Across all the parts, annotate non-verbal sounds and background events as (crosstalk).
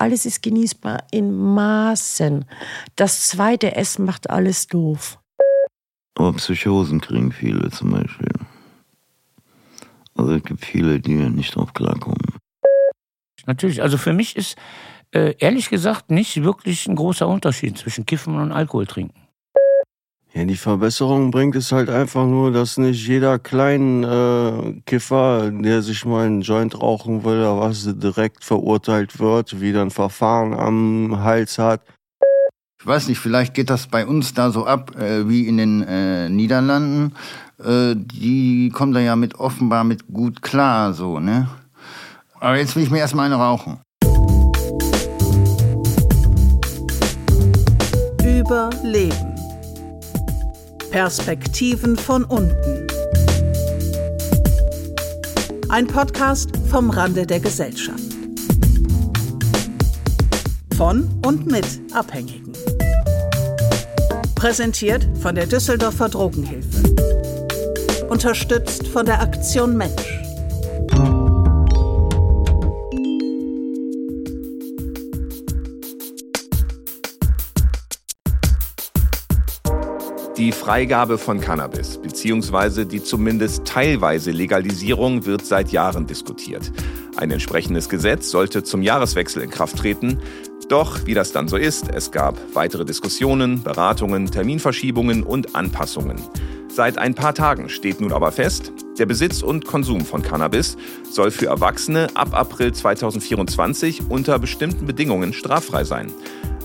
alles ist genießbar in Maßen. Das zweite Essen macht alles doof. Aber Psychosen kriegen viele zum Beispiel. Also es gibt viele, die nicht drauf klarkommen. Natürlich, also für mich ist äh, ehrlich gesagt nicht wirklich ein großer Unterschied zwischen Kiffen und Alkohol trinken. Ja, die Verbesserung bringt es halt einfach nur, dass nicht jeder kleine äh, Kiffer, der sich mal einen Joint rauchen will oder was, direkt verurteilt wird, wieder ein Verfahren am Hals hat. Ich weiß nicht, vielleicht geht das bei uns da so ab äh, wie in den äh, Niederlanden. Äh, die kommen da ja mit offenbar mit gut klar, so, ne? Aber jetzt will ich mir erstmal eine rauchen. Überleben. Perspektiven von unten. Ein Podcast vom Rande der Gesellschaft. Von und mit Abhängigen. Präsentiert von der Düsseldorfer Drogenhilfe. Unterstützt von der Aktion Mensch. Die Freigabe von Cannabis bzw. die zumindest teilweise Legalisierung wird seit Jahren diskutiert. Ein entsprechendes Gesetz sollte zum Jahreswechsel in Kraft treten. Doch, wie das dann so ist, es gab weitere Diskussionen, Beratungen, Terminverschiebungen und Anpassungen. Seit ein paar Tagen steht nun aber fest, der Besitz und Konsum von Cannabis soll für Erwachsene ab April 2024 unter bestimmten Bedingungen straffrei sein.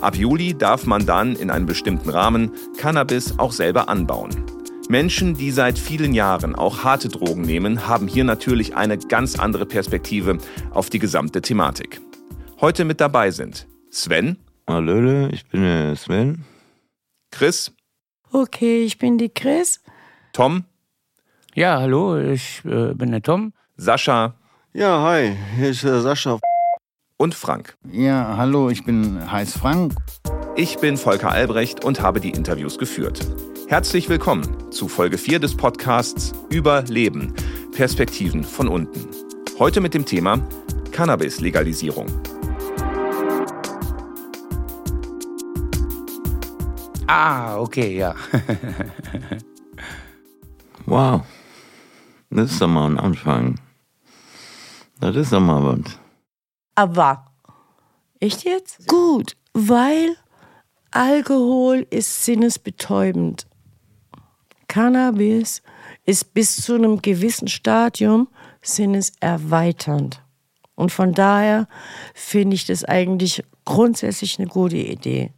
Ab Juli darf man dann in einem bestimmten Rahmen Cannabis auch selber anbauen. Menschen, die seit vielen Jahren auch harte Drogen nehmen, haben hier natürlich eine ganz andere Perspektive auf die gesamte Thematik. Heute mit dabei sind Sven. Hallöle, ich bin der Sven. Chris. Okay, ich bin die Chris. Tom. Ja, hallo, ich äh, bin der Tom. Sascha. Ja, hi, hier ist der Sascha. Und Frank. Ja, hallo, ich bin Heiß Frank. Ich bin Volker Albrecht und habe die Interviews geführt. Herzlich willkommen zu Folge 4 des Podcasts Überleben. Perspektiven von unten. Heute mit dem Thema Cannabis-Legalisierung. Ah, okay, ja. (laughs) wow. Das ist doch mal ein Anfang. Das ist doch mal was. Aber, echt jetzt? Gut, weil Alkohol ist sinnesbetäubend. Cannabis ist bis zu einem gewissen Stadium sinneserweiternd. Und von daher finde ich das eigentlich grundsätzlich eine gute Idee.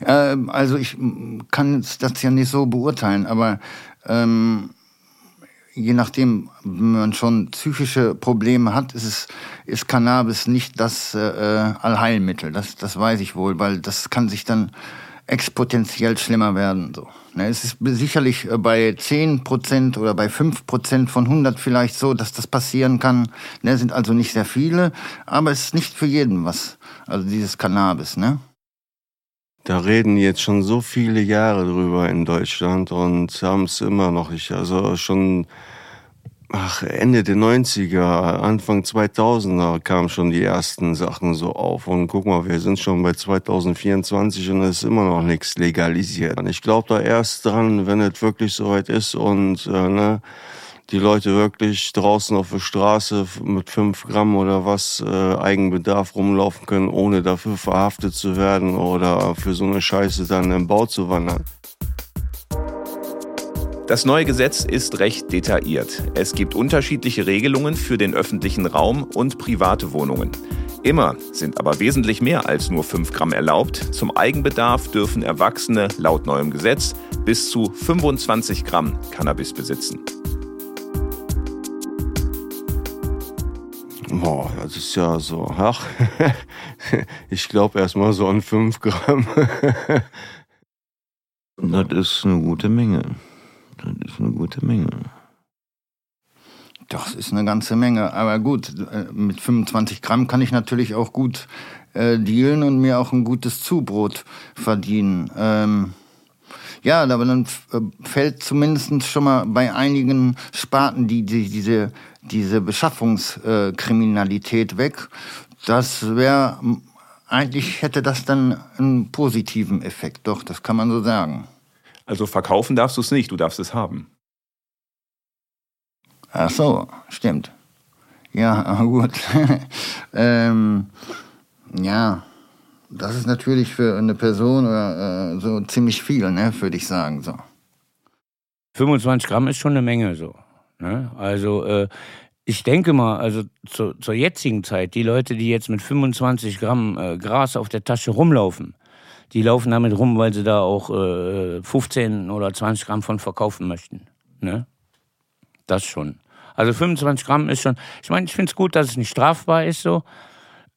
Ähm, also ich kann das ja nicht so beurteilen, aber ähm, je nachdem, wenn man schon psychische Probleme hat, ist, es, ist Cannabis nicht das äh, Allheilmittel. Das, das weiß ich wohl, weil das kann sich dann exponentiell schlimmer werden. So. Ne, es ist sicherlich äh, bei 10% oder bei 5% von 100 vielleicht so, dass das passieren kann. Ne, sind also nicht sehr viele, aber es ist nicht für jeden was. Also dieses Cannabis, ne? Da reden jetzt schon so viele Jahre drüber in Deutschland und haben es immer noch nicht. Also schon ach, Ende der 90er, Anfang 2000er kamen schon die ersten Sachen so auf. Und guck mal, wir sind schon bei 2024 und es ist immer noch nichts legalisiert. Und ich glaube da erst dran, wenn es wirklich soweit ist und äh, ne, die Leute wirklich draußen auf der Straße mit fünf Gramm oder was äh, Eigenbedarf rumlaufen können, ohne dafür verhaftet zu werden oder für so eine Scheiße dann im Bau zu wandern. Das neue Gesetz ist recht detailliert. Es gibt unterschiedliche Regelungen für den öffentlichen Raum und private Wohnungen. Immer sind aber wesentlich mehr als nur 5 Gramm erlaubt. Zum Eigenbedarf dürfen Erwachsene laut neuem Gesetz bis zu 25 Gramm Cannabis besitzen. Boah, das ist ja so, ach, (laughs) ich glaube erstmal so an 5 Gramm. (laughs) das ist eine gute Menge. Das ist eine gute Menge. Das ist eine ganze Menge. Aber gut, äh, mit 25 Gramm kann ich natürlich auch gut äh, dealen und mir auch ein gutes Zubrot verdienen. Ähm, ja, aber dann äh, fällt zumindest schon mal bei einigen Sparten die, die diese, diese Beschaffungskriminalität weg. Das wäre, eigentlich hätte das dann einen positiven Effekt, doch, das kann man so sagen. Also verkaufen darfst du es nicht, du darfst es haben. Ach so, stimmt. Ja, (laughs) gut. ähm, ja, das ist natürlich für eine Person äh, so ziemlich viel, ne, würde ich sagen. So. 25 Gramm ist schon eine Menge so. Ne? Also äh, ich denke mal, also zu, zur jetzigen Zeit, die Leute, die jetzt mit 25 Gramm äh, Gras auf der Tasche rumlaufen, die laufen damit rum, weil sie da auch äh, 15 oder 20 Gramm von verkaufen möchten. Ne? Das schon. Also 25 Gramm ist schon, ich meine, ich finde es gut, dass es nicht strafbar ist so.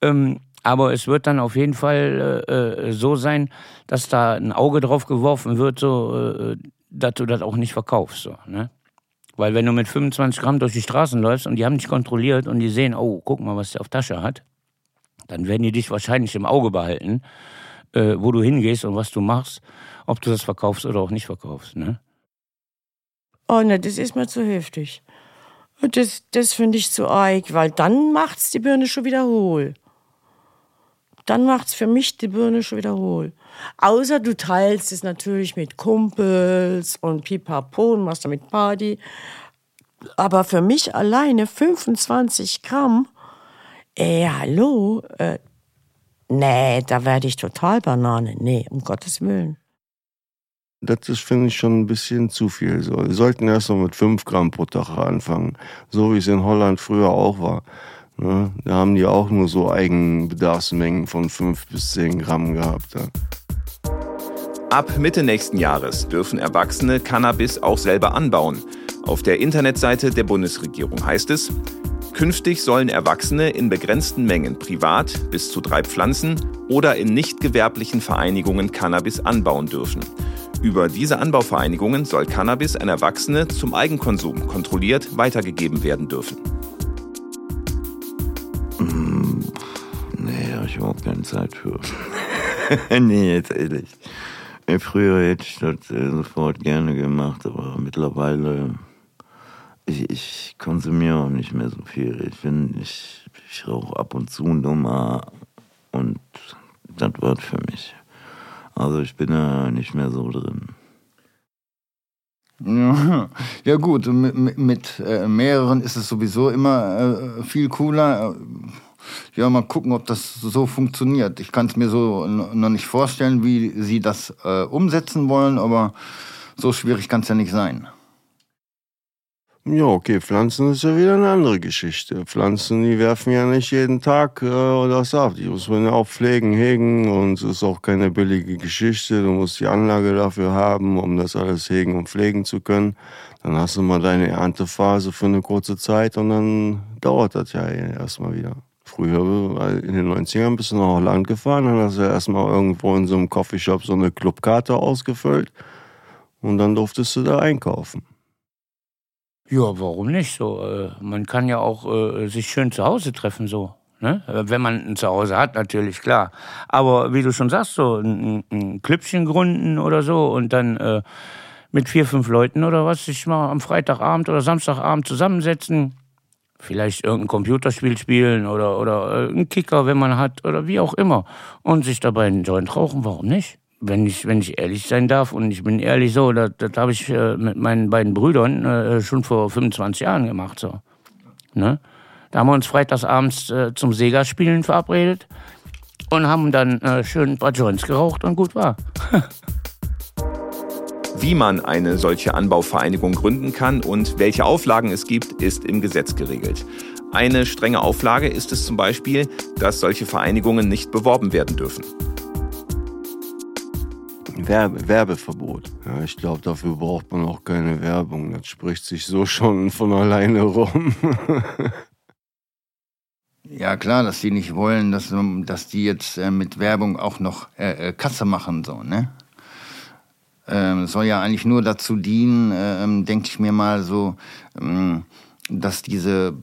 Ähm, aber es wird dann auf jeden Fall äh, äh, so sein, dass da ein Auge drauf geworfen wird, so, äh, dass du das auch nicht verkaufst. So, ne? Weil wenn du mit 25 Gramm durch die Straßen läufst und die haben dich kontrolliert und die sehen, oh, guck mal, was der auf Tasche hat, dann werden die dich wahrscheinlich im Auge behalten, äh, wo du hingehst und was du machst, ob du das verkaufst oder auch nicht verkaufst. Ne? Oh ne, das ist mir zu heftig. Das, das finde ich zu arg, weil dann macht's die Birne schon wieder hohl. Dann macht's für mich die Birne schon wieder hohl. Außer du teilst es natürlich mit Kumpels und pipapo und machst damit Party. Aber für mich alleine 25 Gramm, ey, hallo, äh, nee, da werde ich total Banane. Nee, um Gottes Willen. Das ist, finde ich, schon ein bisschen zu viel. So, wir sollten erst mal mit 5 Gramm pro Tag anfangen, so wie es in Holland früher auch war. Ne? Da haben die auch nur so Eigenbedarfsmengen von 5 bis 10 Gramm gehabt. Ja. Ab Mitte nächsten Jahres dürfen Erwachsene Cannabis auch selber anbauen. Auf der Internetseite der Bundesregierung heißt es, künftig sollen Erwachsene in begrenzten Mengen privat bis zu drei Pflanzen oder in nicht gewerblichen Vereinigungen Cannabis anbauen dürfen. Über diese Anbauvereinigungen soll Cannabis an Erwachsene zum Eigenkonsum kontrolliert weitergegeben werden dürfen. Mm, nee, habe ich überhaupt keine Zeit für. (laughs) nee, jetzt ehrlich. Früher hätte ich das äh, sofort gerne gemacht, aber mittlerweile, ich, ich konsumiere auch nicht mehr so viel. Ich bin, ich, ich rauche ab und zu Nummer und das wird für mich. Also ich bin da nicht mehr so drin. Ja, ja gut, mit, mit äh, mehreren ist es sowieso immer äh, viel cooler. Ja, mal gucken, ob das so funktioniert. Ich kann es mir so noch nicht vorstellen, wie sie das äh, umsetzen wollen, aber so schwierig kann es ja nicht sein. Ja, okay, Pflanzen ist ja wieder eine andere Geschichte. Pflanzen, die werfen ja nicht jeden Tag äh, das ab. Die muss man ja auch pflegen, hegen und es ist auch keine billige Geschichte. Du musst die Anlage dafür haben, um das alles hegen und pflegen zu können. Dann hast du mal deine Erntephase für eine kurze Zeit und dann dauert das ja erstmal wieder. Früher, in den 90ern, bist du nach Holland gefahren, dann hast du erstmal irgendwo in so einem Coffeeshop so eine Clubkarte ausgefüllt und dann durftest du da einkaufen. Ja, warum nicht so? Äh, man kann ja auch äh, sich schön zu Hause treffen, so. Ne? Wenn man ein Zuhause hat, natürlich, klar. Aber wie du schon sagst, so ein, ein Klüppchen gründen oder so und dann äh, mit vier, fünf Leuten oder was sich mal am Freitagabend oder Samstagabend zusammensetzen, vielleicht irgendein Computerspiel spielen oder, oder äh, einen Kicker, wenn man hat oder wie auch immer und sich dabei einen Joint rauchen, warum nicht? wenn ich, wenn ich ehrlich sein darf, und ich bin ehrlich so, das, das habe ich äh, mit meinen beiden Brüdern äh, schon vor 25 Jahren gemacht. So. Ne? Da haben wir uns freitagsabends zum Sega-Spielen verabredet und haben dann schön ein paar Joints geraucht und gut war. (laughs) Wie man eine solche Anbauvereinigung gründen kann und welche Auflagen es gibt, ist im Gesetz geregelt. Eine strenge Auflage ist es zum Beispiel, dass solche Vereinigungen nicht beworben werden dürfen. Werbe, Werbeverbot. Ja, ich glaube, dafür braucht man auch keine Werbung. Das spricht sich so schon von alleine rum. (laughs) ja, klar, dass die nicht wollen, dass, dass die jetzt äh, mit Werbung auch noch äh, äh Kasse machen, so, ne? Ähm, soll ja eigentlich nur dazu dienen, äh, denke ich mir mal so, ähm, dass diese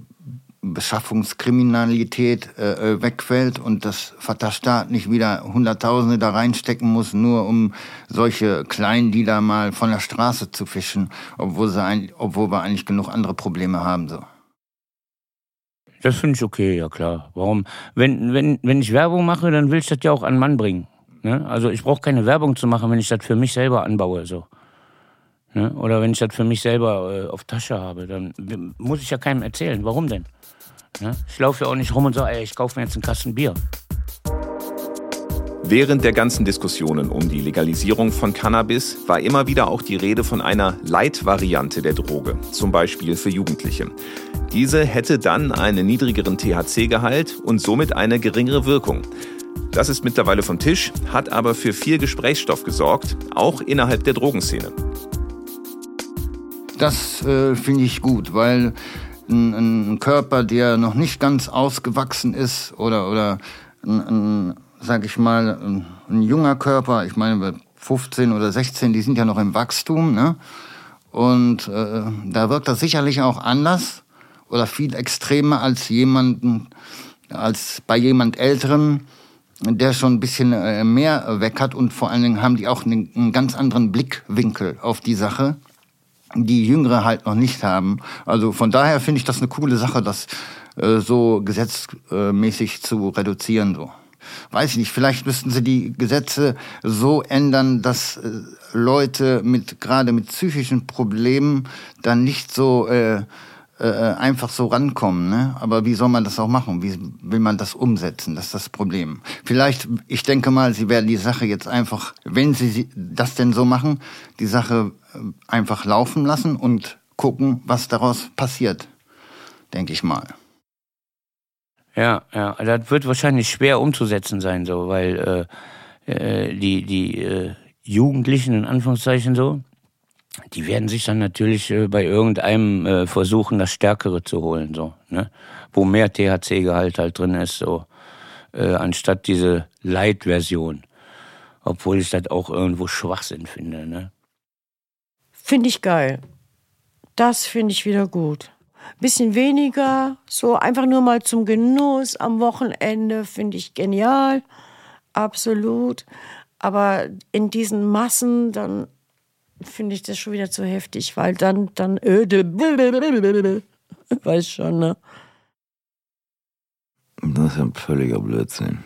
Beschaffungskriminalität äh, wegfällt und dass Vaterstaat nicht wieder Hunderttausende da reinstecken muss, nur um solche da mal von der Straße zu fischen, obwohl, sie ein, obwohl wir eigentlich genug andere Probleme haben. So. Das finde ich okay, ja klar. Warum? Wenn, wenn, wenn ich Werbung mache, dann will ich das ja auch an Mann bringen. Ne? Also ich brauche keine Werbung zu machen, wenn ich das für mich selber anbaue. So. Ne? Oder wenn ich das für mich selber äh, auf Tasche habe, dann muss ich ja keinem erzählen. Warum denn? Ne? Ich laufe ja auch nicht rum und sage, ey, ich kaufe mir jetzt einen Kasten Bier. Während der ganzen Diskussionen um die Legalisierung von Cannabis war immer wieder auch die Rede von einer Light-Variante der Droge, zum Beispiel für Jugendliche. Diese hätte dann einen niedrigeren THC-Gehalt und somit eine geringere Wirkung. Das ist mittlerweile vom Tisch, hat aber für viel Gesprächsstoff gesorgt, auch innerhalb der Drogenszene. Das äh, finde ich gut, weil ein, ein, Körper, der noch nicht ganz ausgewachsen ist oder, oder ein, ein sag ich mal, ein, ein junger Körper, ich meine 15 oder 16, die sind ja noch im Wachstum, ne? Und äh, da wirkt das sicherlich auch anders oder viel extremer als jemanden, als bei jemand Älteren, der schon ein bisschen äh, mehr weg hat und vor allen Dingen haben die auch einen, ganz anderen Blickwinkel auf die Sache, die Jüngere halt noch nicht haben. Also von daher finde ich das eine coole Sache, das äh, so gesetzmäßig zu reduzieren so weiß ich nicht, vielleicht müssten sie die Gesetze so ändern, dass äh, Leute mit gerade mit psychischen Problemen dann nicht so äh, äh, einfach so rankommen. Ne? Aber wie soll man das auch machen? Wie will man das umsetzen? Das ist das Problem. Vielleicht, ich denke mal, sie werden die Sache jetzt einfach, wenn sie das denn so machen, die Sache äh, einfach laufen lassen und gucken, was daraus passiert. Denke ich mal. Ja, ja, das wird wahrscheinlich schwer umzusetzen sein, so, weil äh, äh, die, die äh, Jugendlichen, in Anführungszeichen so, die werden sich dann natürlich äh, bei irgendeinem äh, versuchen, das Stärkere zu holen, so, ne? Wo mehr THC-Gehalt halt drin ist, so, äh, anstatt diese Light-Version. Obwohl ich das auch irgendwo Schwachsinn finde, ne? Finde ich geil. Das finde ich wieder gut bisschen weniger, so einfach nur mal zum Genuss am Wochenende, finde ich genial, absolut. Aber in diesen Massen, dann finde ich das schon wieder zu heftig, weil dann, dann öde, weiß schon, ne? Das ist ein völliger Blödsinn.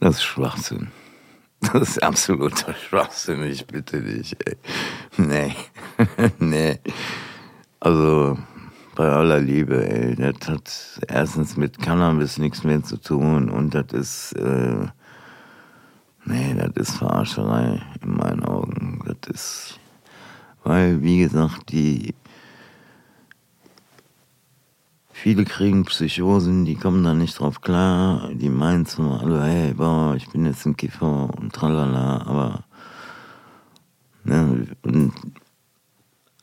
Das ist Schwachsinn. Das ist absoluter Schwachsinn, ich bitte dich, ey. Nee. (laughs) nee. Also, bei aller Liebe, ey, das hat erstens mit Cannabis nichts mehr zu tun und das ist, äh, nee, das ist Verarscherei in meinen Augen. Das ist, weil, wie gesagt, die, viele kriegen Psychosen, die kommen da nicht drauf klar, die meinen so alle, hey, boah, ich bin jetzt ein Kiffer und tralala, aber, ne, und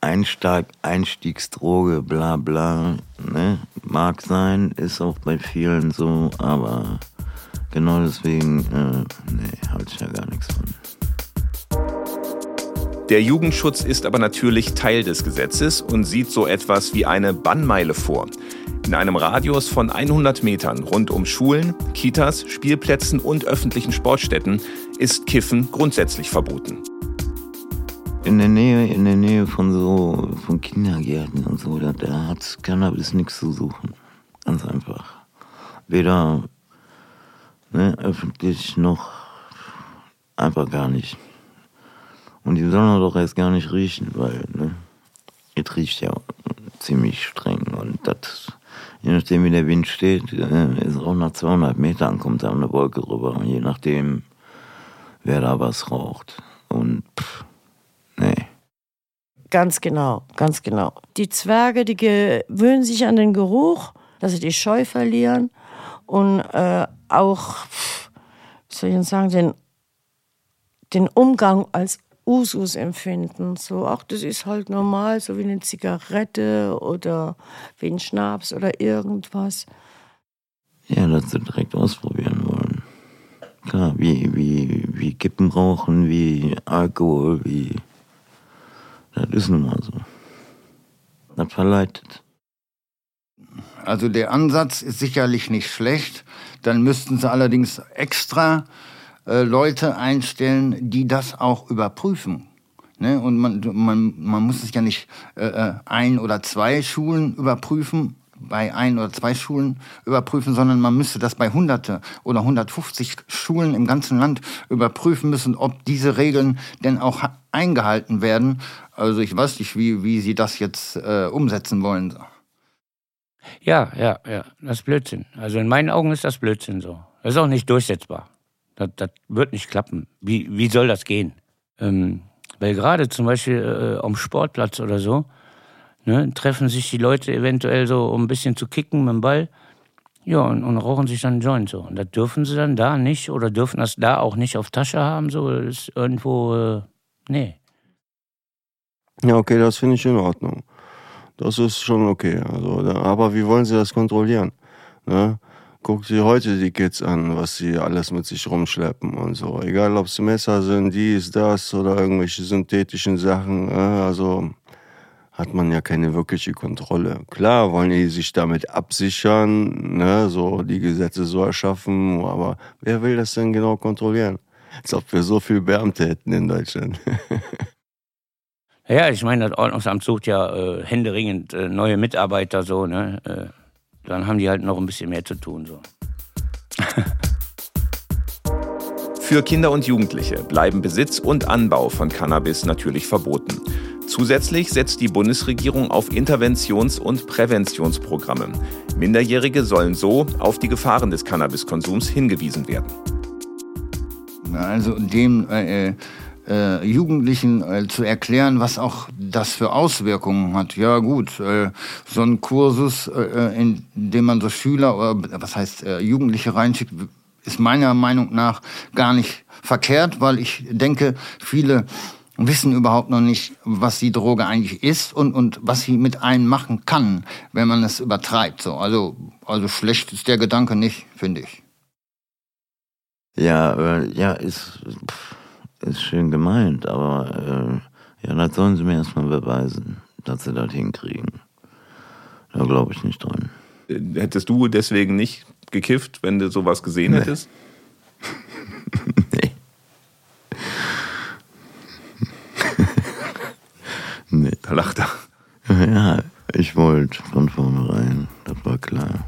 Einstieg, Einstiegsdroge, bla bla, ne? mag sein, ist auch bei vielen so, aber genau deswegen, äh, nee, halte ich ja gar nichts von. Der Jugendschutz ist aber natürlich Teil des Gesetzes und sieht so etwas wie eine Bannmeile vor. In einem Radius von 100 Metern rund um Schulen, Kitas, Spielplätzen und öffentlichen Sportstätten ist Kiffen grundsätzlich verboten in der Nähe, in der Nähe von so von Kindergärten und so, da, da hat Cannabis nichts zu suchen. Ganz einfach. Weder ne, öffentlich noch einfach gar nicht. Und die sollen doch erst gar nicht riechen, weil ne, es riecht ja ziemlich streng und das, je nachdem wie der Wind steht, äh, ist auch nach 200 Metern kommt da eine Wolke rüber, je nachdem wer da was raucht. Und pff, Nee. Ganz genau, ganz genau. Die Zwerge, die gewöhnen sich an den Geruch, dass sie die Scheu verlieren und äh, auch, wie soll ich sagen, den, den Umgang als Usus empfinden. So, ach, das ist halt normal, so wie eine Zigarette oder wie ein Schnaps oder irgendwas. Ja, dass sie direkt ausprobieren wollen. Klar, wie, wie, wie Kippen rauchen, wie Alkohol, wie das ist nun mal so. Das verleitet. Also der Ansatz ist sicherlich nicht schlecht. Dann müssten sie allerdings extra äh, Leute einstellen, die das auch überprüfen. Ne? Und man, man, man muss es ja nicht äh, äh, ein oder zwei Schulen überprüfen, bei ein oder zwei Schulen überprüfen, sondern man müsste das bei hunderte oder 150 Schulen im ganzen Land überprüfen müssen, ob diese Regeln denn auch eingehalten werden. Also ich weiß nicht, wie, wie Sie das jetzt äh, umsetzen wollen. Ja, ja, ja, das ist Blödsinn. Also in meinen Augen ist das Blödsinn so. Das ist auch nicht durchsetzbar. Das, das wird nicht klappen. Wie, wie soll das gehen? Ähm, weil gerade zum Beispiel äh, am Sportplatz oder so, ne, treffen sich die Leute eventuell so, um ein bisschen zu kicken mit dem Ball. Ja, und, und rauchen sich dann einen Joint so. Und das dürfen sie dann da nicht oder dürfen das da auch nicht auf Tasche haben, so. Das ist irgendwo, äh, nee. Ja, okay, das finde ich in Ordnung. Das ist schon okay. Also, aber wie wollen sie das kontrollieren? Ne? Guck dir heute die Kids an, was sie alles mit sich rumschleppen und so. Egal, ob es Messer sind, dies, das oder irgendwelche synthetischen Sachen. Ne? Also hat man ja keine wirkliche Kontrolle. Klar wollen die sich damit absichern, ne? so die Gesetze so erschaffen, aber wer will das denn genau kontrollieren? Als ob wir so viel Beamte hätten in Deutschland. (laughs) Ja, ich meine, das Ordnungsamt sucht ja äh, händeringend äh, neue Mitarbeiter, so, ne? Äh, dann haben die halt noch ein bisschen mehr zu tun, so. (laughs) Für Kinder und Jugendliche bleiben Besitz und Anbau von Cannabis natürlich verboten. Zusätzlich setzt die Bundesregierung auf Interventions- und Präventionsprogramme. Minderjährige sollen so auf die Gefahren des Cannabiskonsums hingewiesen werden. Also dem äh, äh, Jugendlichen äh, zu erklären, was auch das für Auswirkungen hat. Ja gut, äh, so ein Kursus, äh, äh in dem man so Schüler oder was heißt Jugendliche reinschickt, ist meiner Meinung nach gar nicht verkehrt, weil ich denke, viele wissen überhaupt noch nicht, was die Droge eigentlich ist und, und was sie mit einem machen kann, wenn man es übertreibt. So, also, also schlecht ist der Gedanke nicht, finde ich. Ja, ja, ist. Pff ist schön gemeint, aber äh, ja, das sollen sie mir erstmal beweisen, dass sie das hinkriegen. Da glaube ich nicht dran. Hättest du deswegen nicht gekifft, wenn du sowas gesehen nee. hättest? nee. (laughs) nee. Da lacht er. Ja, ich wollte von vornherein, das war klar.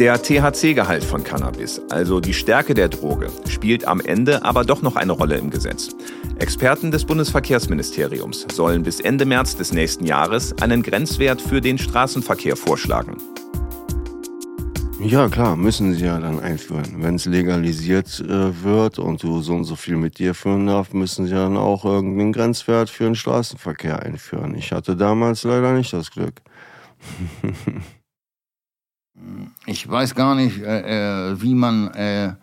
Der THC-Gehalt von Cannabis, also die Stärke der Droge, spielt am Ende aber doch noch eine Rolle im Gesetz. Experten des Bundesverkehrsministeriums sollen bis Ende März des nächsten Jahres einen Grenzwert für den Straßenverkehr vorschlagen. Ja, klar, müssen sie ja dann einführen. Wenn es legalisiert äh, wird und du so und so viel mit dir führen darfst, müssen sie dann auch irgendeinen Grenzwert für den Straßenverkehr einführen. Ich hatte damals leider nicht das Glück. (laughs) Ich weiß gar nicht, äh, äh, wie man äh,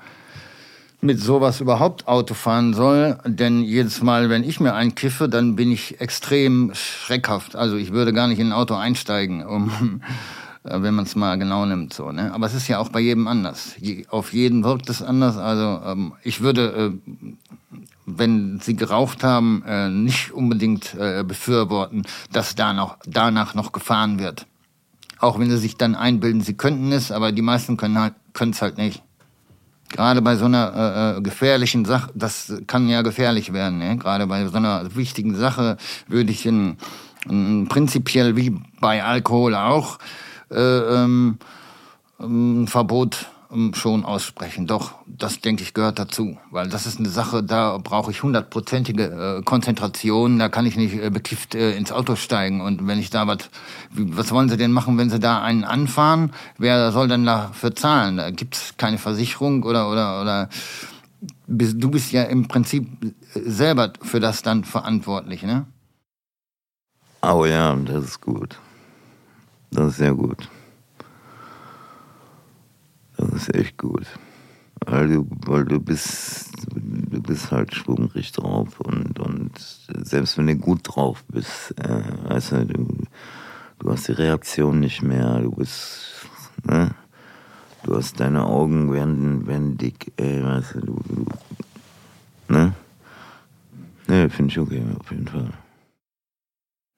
mit sowas überhaupt Auto fahren soll, denn jedes Mal, wenn ich mir einkiffe, dann bin ich extrem schreckhaft. Also ich würde gar nicht in ein Auto einsteigen, um, (laughs) äh, wenn man es mal genau nimmt. So, ne? Aber es ist ja auch bei jedem anders. Je, auf jeden wirkt es anders. Also ähm, ich würde, äh, wenn sie geraucht haben, äh, nicht unbedingt äh, befürworten, dass da danach noch gefahren wird. Auch wenn sie sich dann einbilden, sie könnten es, aber die meisten können halt, können es halt nicht. Gerade bei so einer äh, äh, gefährlichen Sache, das kann ja gefährlich werden. Ne? Gerade bei so einer wichtigen Sache würde ich in, in, prinzipiell wie bei Alkohol auch äh, ähm, ein Verbot schon aussprechen. Doch, das denke ich gehört dazu, weil das ist eine Sache, da brauche ich hundertprozentige äh, Konzentration, da kann ich nicht äh, bekifft äh, ins Auto steigen und wenn ich da was, was wollen sie denn machen, wenn sie da einen anfahren? Wer soll denn dafür zahlen? Da gibt's keine Versicherung oder oder oder du bist ja im Prinzip selber für das dann verantwortlich, ne? Oh ja, das ist gut. Das ist sehr gut. Das ist echt gut. Weil du, weil du bist, du bist halt schwungrig drauf und, und selbst wenn du gut drauf bist, äh, weißt du, du, du hast die Reaktion nicht mehr, du bist, ne? Du hast deine Augen werden, werden dick, ey, weißt du, du, du ne? Ne, finde ich okay, auf jeden Fall.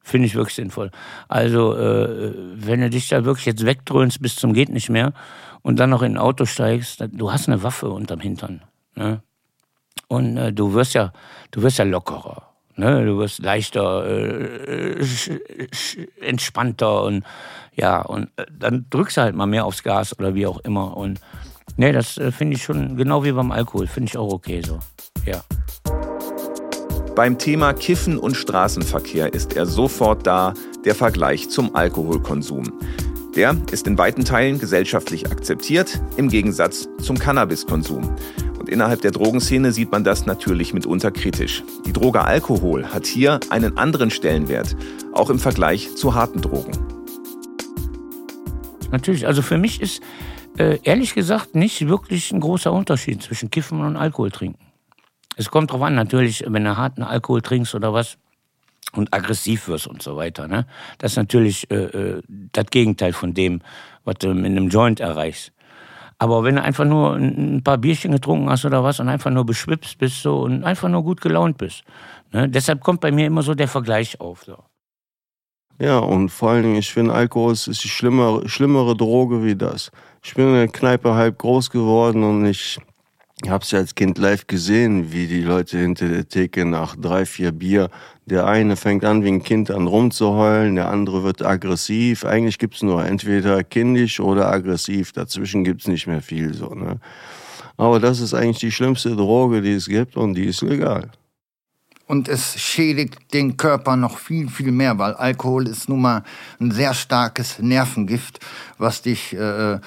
Finde ich wirklich sinnvoll. Also, äh, wenn du dich da wirklich jetzt wegdröhnst bis zum geht nicht mehr und dann noch in ein Auto steigst, du hast eine Waffe unterm Hintern. Ne? Und äh, du wirst ja, du wirst ja lockerer. Ne? Du wirst leichter, äh, entspannter und ja, und äh, dann drückst du halt mal mehr aufs Gas oder wie auch immer. Und ne, das äh, finde ich schon genau wie beim Alkohol, finde ich auch okay so. Ja. Beim Thema Kiffen und Straßenverkehr ist er sofort da, der Vergleich zum Alkoholkonsum. Der ist in weiten Teilen gesellschaftlich akzeptiert, im Gegensatz zum Cannabiskonsum. Und innerhalb der Drogenszene sieht man das natürlich mitunter kritisch. Die Droge Alkohol hat hier einen anderen Stellenwert, auch im Vergleich zu harten Drogen. Natürlich, also für mich ist äh, ehrlich gesagt nicht wirklich ein großer Unterschied zwischen Kiffen und Alkohol trinken. Es kommt drauf an, natürlich, wenn du harten Alkohol trinkst oder was, und aggressiv wirst und so weiter. Ne? Das ist natürlich äh, äh, das Gegenteil von dem, was du mit einem Joint erreichst. Aber wenn du einfach nur ein paar Bierchen getrunken hast oder was und einfach nur beschwipst bist so und einfach nur gut gelaunt bist. Ne? Deshalb kommt bei mir immer so der Vergleich auf. So. Ja, und vor allen Dingen, ich finde, Alkohol ist die schlimmere, schlimmere Droge wie das. Ich bin in der Kneipe halb groß geworden und ich ich habe es ja als Kind live gesehen, wie die Leute hinter der Theke nach drei, vier Bier, der eine fängt an wie ein Kind an rumzuheulen, der andere wird aggressiv. Eigentlich gibt's nur entweder kindisch oder aggressiv, dazwischen gibt's nicht mehr viel so. Ne? Aber das ist eigentlich die schlimmste Droge, die es gibt und die ist legal. Und es schädigt den Körper noch viel, viel mehr, weil Alkohol ist nun mal ein sehr starkes Nervengift, was dich äh,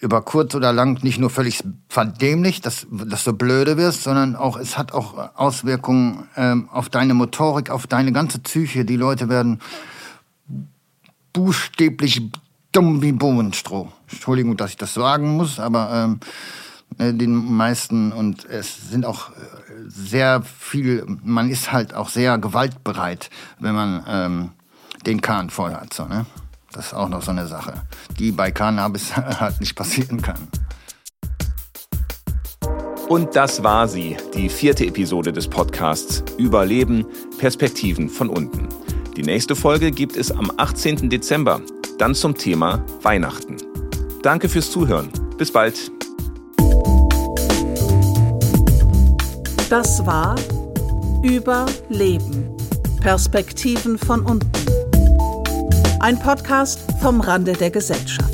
über kurz oder lang nicht nur völlig verdämlich, dass, dass du blöde wirst, sondern auch es hat auch Auswirkungen ähm, auf deine Motorik, auf deine ganze Psyche. Die Leute werden buchstäblich dumm wie Bovenstroh. Entschuldigung, dass ich das sagen muss, aber ähm, äh, den meisten und es sind auch äh, sehr viel, man ist halt auch sehr gewaltbereit, wenn man ähm, den Kahn voll hat. So, ne? Das ist auch noch so eine Sache, die bei Cannabis (laughs) halt nicht passieren kann. Und das war sie, die vierte Episode des Podcasts Überleben, Perspektiven von unten. Die nächste Folge gibt es am 18. Dezember, dann zum Thema Weihnachten. Danke fürs Zuhören. Bis bald. Das war Überleben, Perspektiven von unten. Ein Podcast vom Rande der Gesellschaft.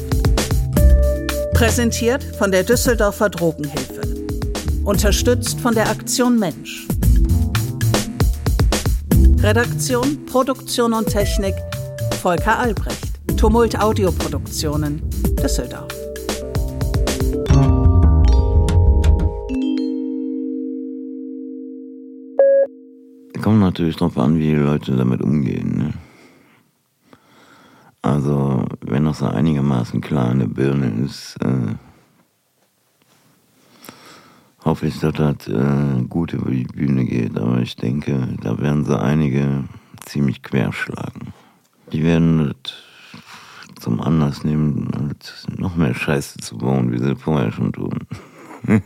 Präsentiert von der Düsseldorfer Drogenhilfe. Unterstützt von der Aktion Mensch. Redaktion, Produktion und Technik Volker Albrecht. Tumult Audioproduktionen Düsseldorf. Kommt natürlich drauf an, wie die Leute damit umgehen. Ne? Also, wenn noch so einigermaßen klar in der Birne ist, äh, hoffe ich, dass das äh, gut über die Bühne geht. Aber ich denke, da werden so einige ziemlich querschlagen. Die werden das zum Anlass nehmen, noch mehr Scheiße zu bauen, wie sie vorher schon tun. (laughs)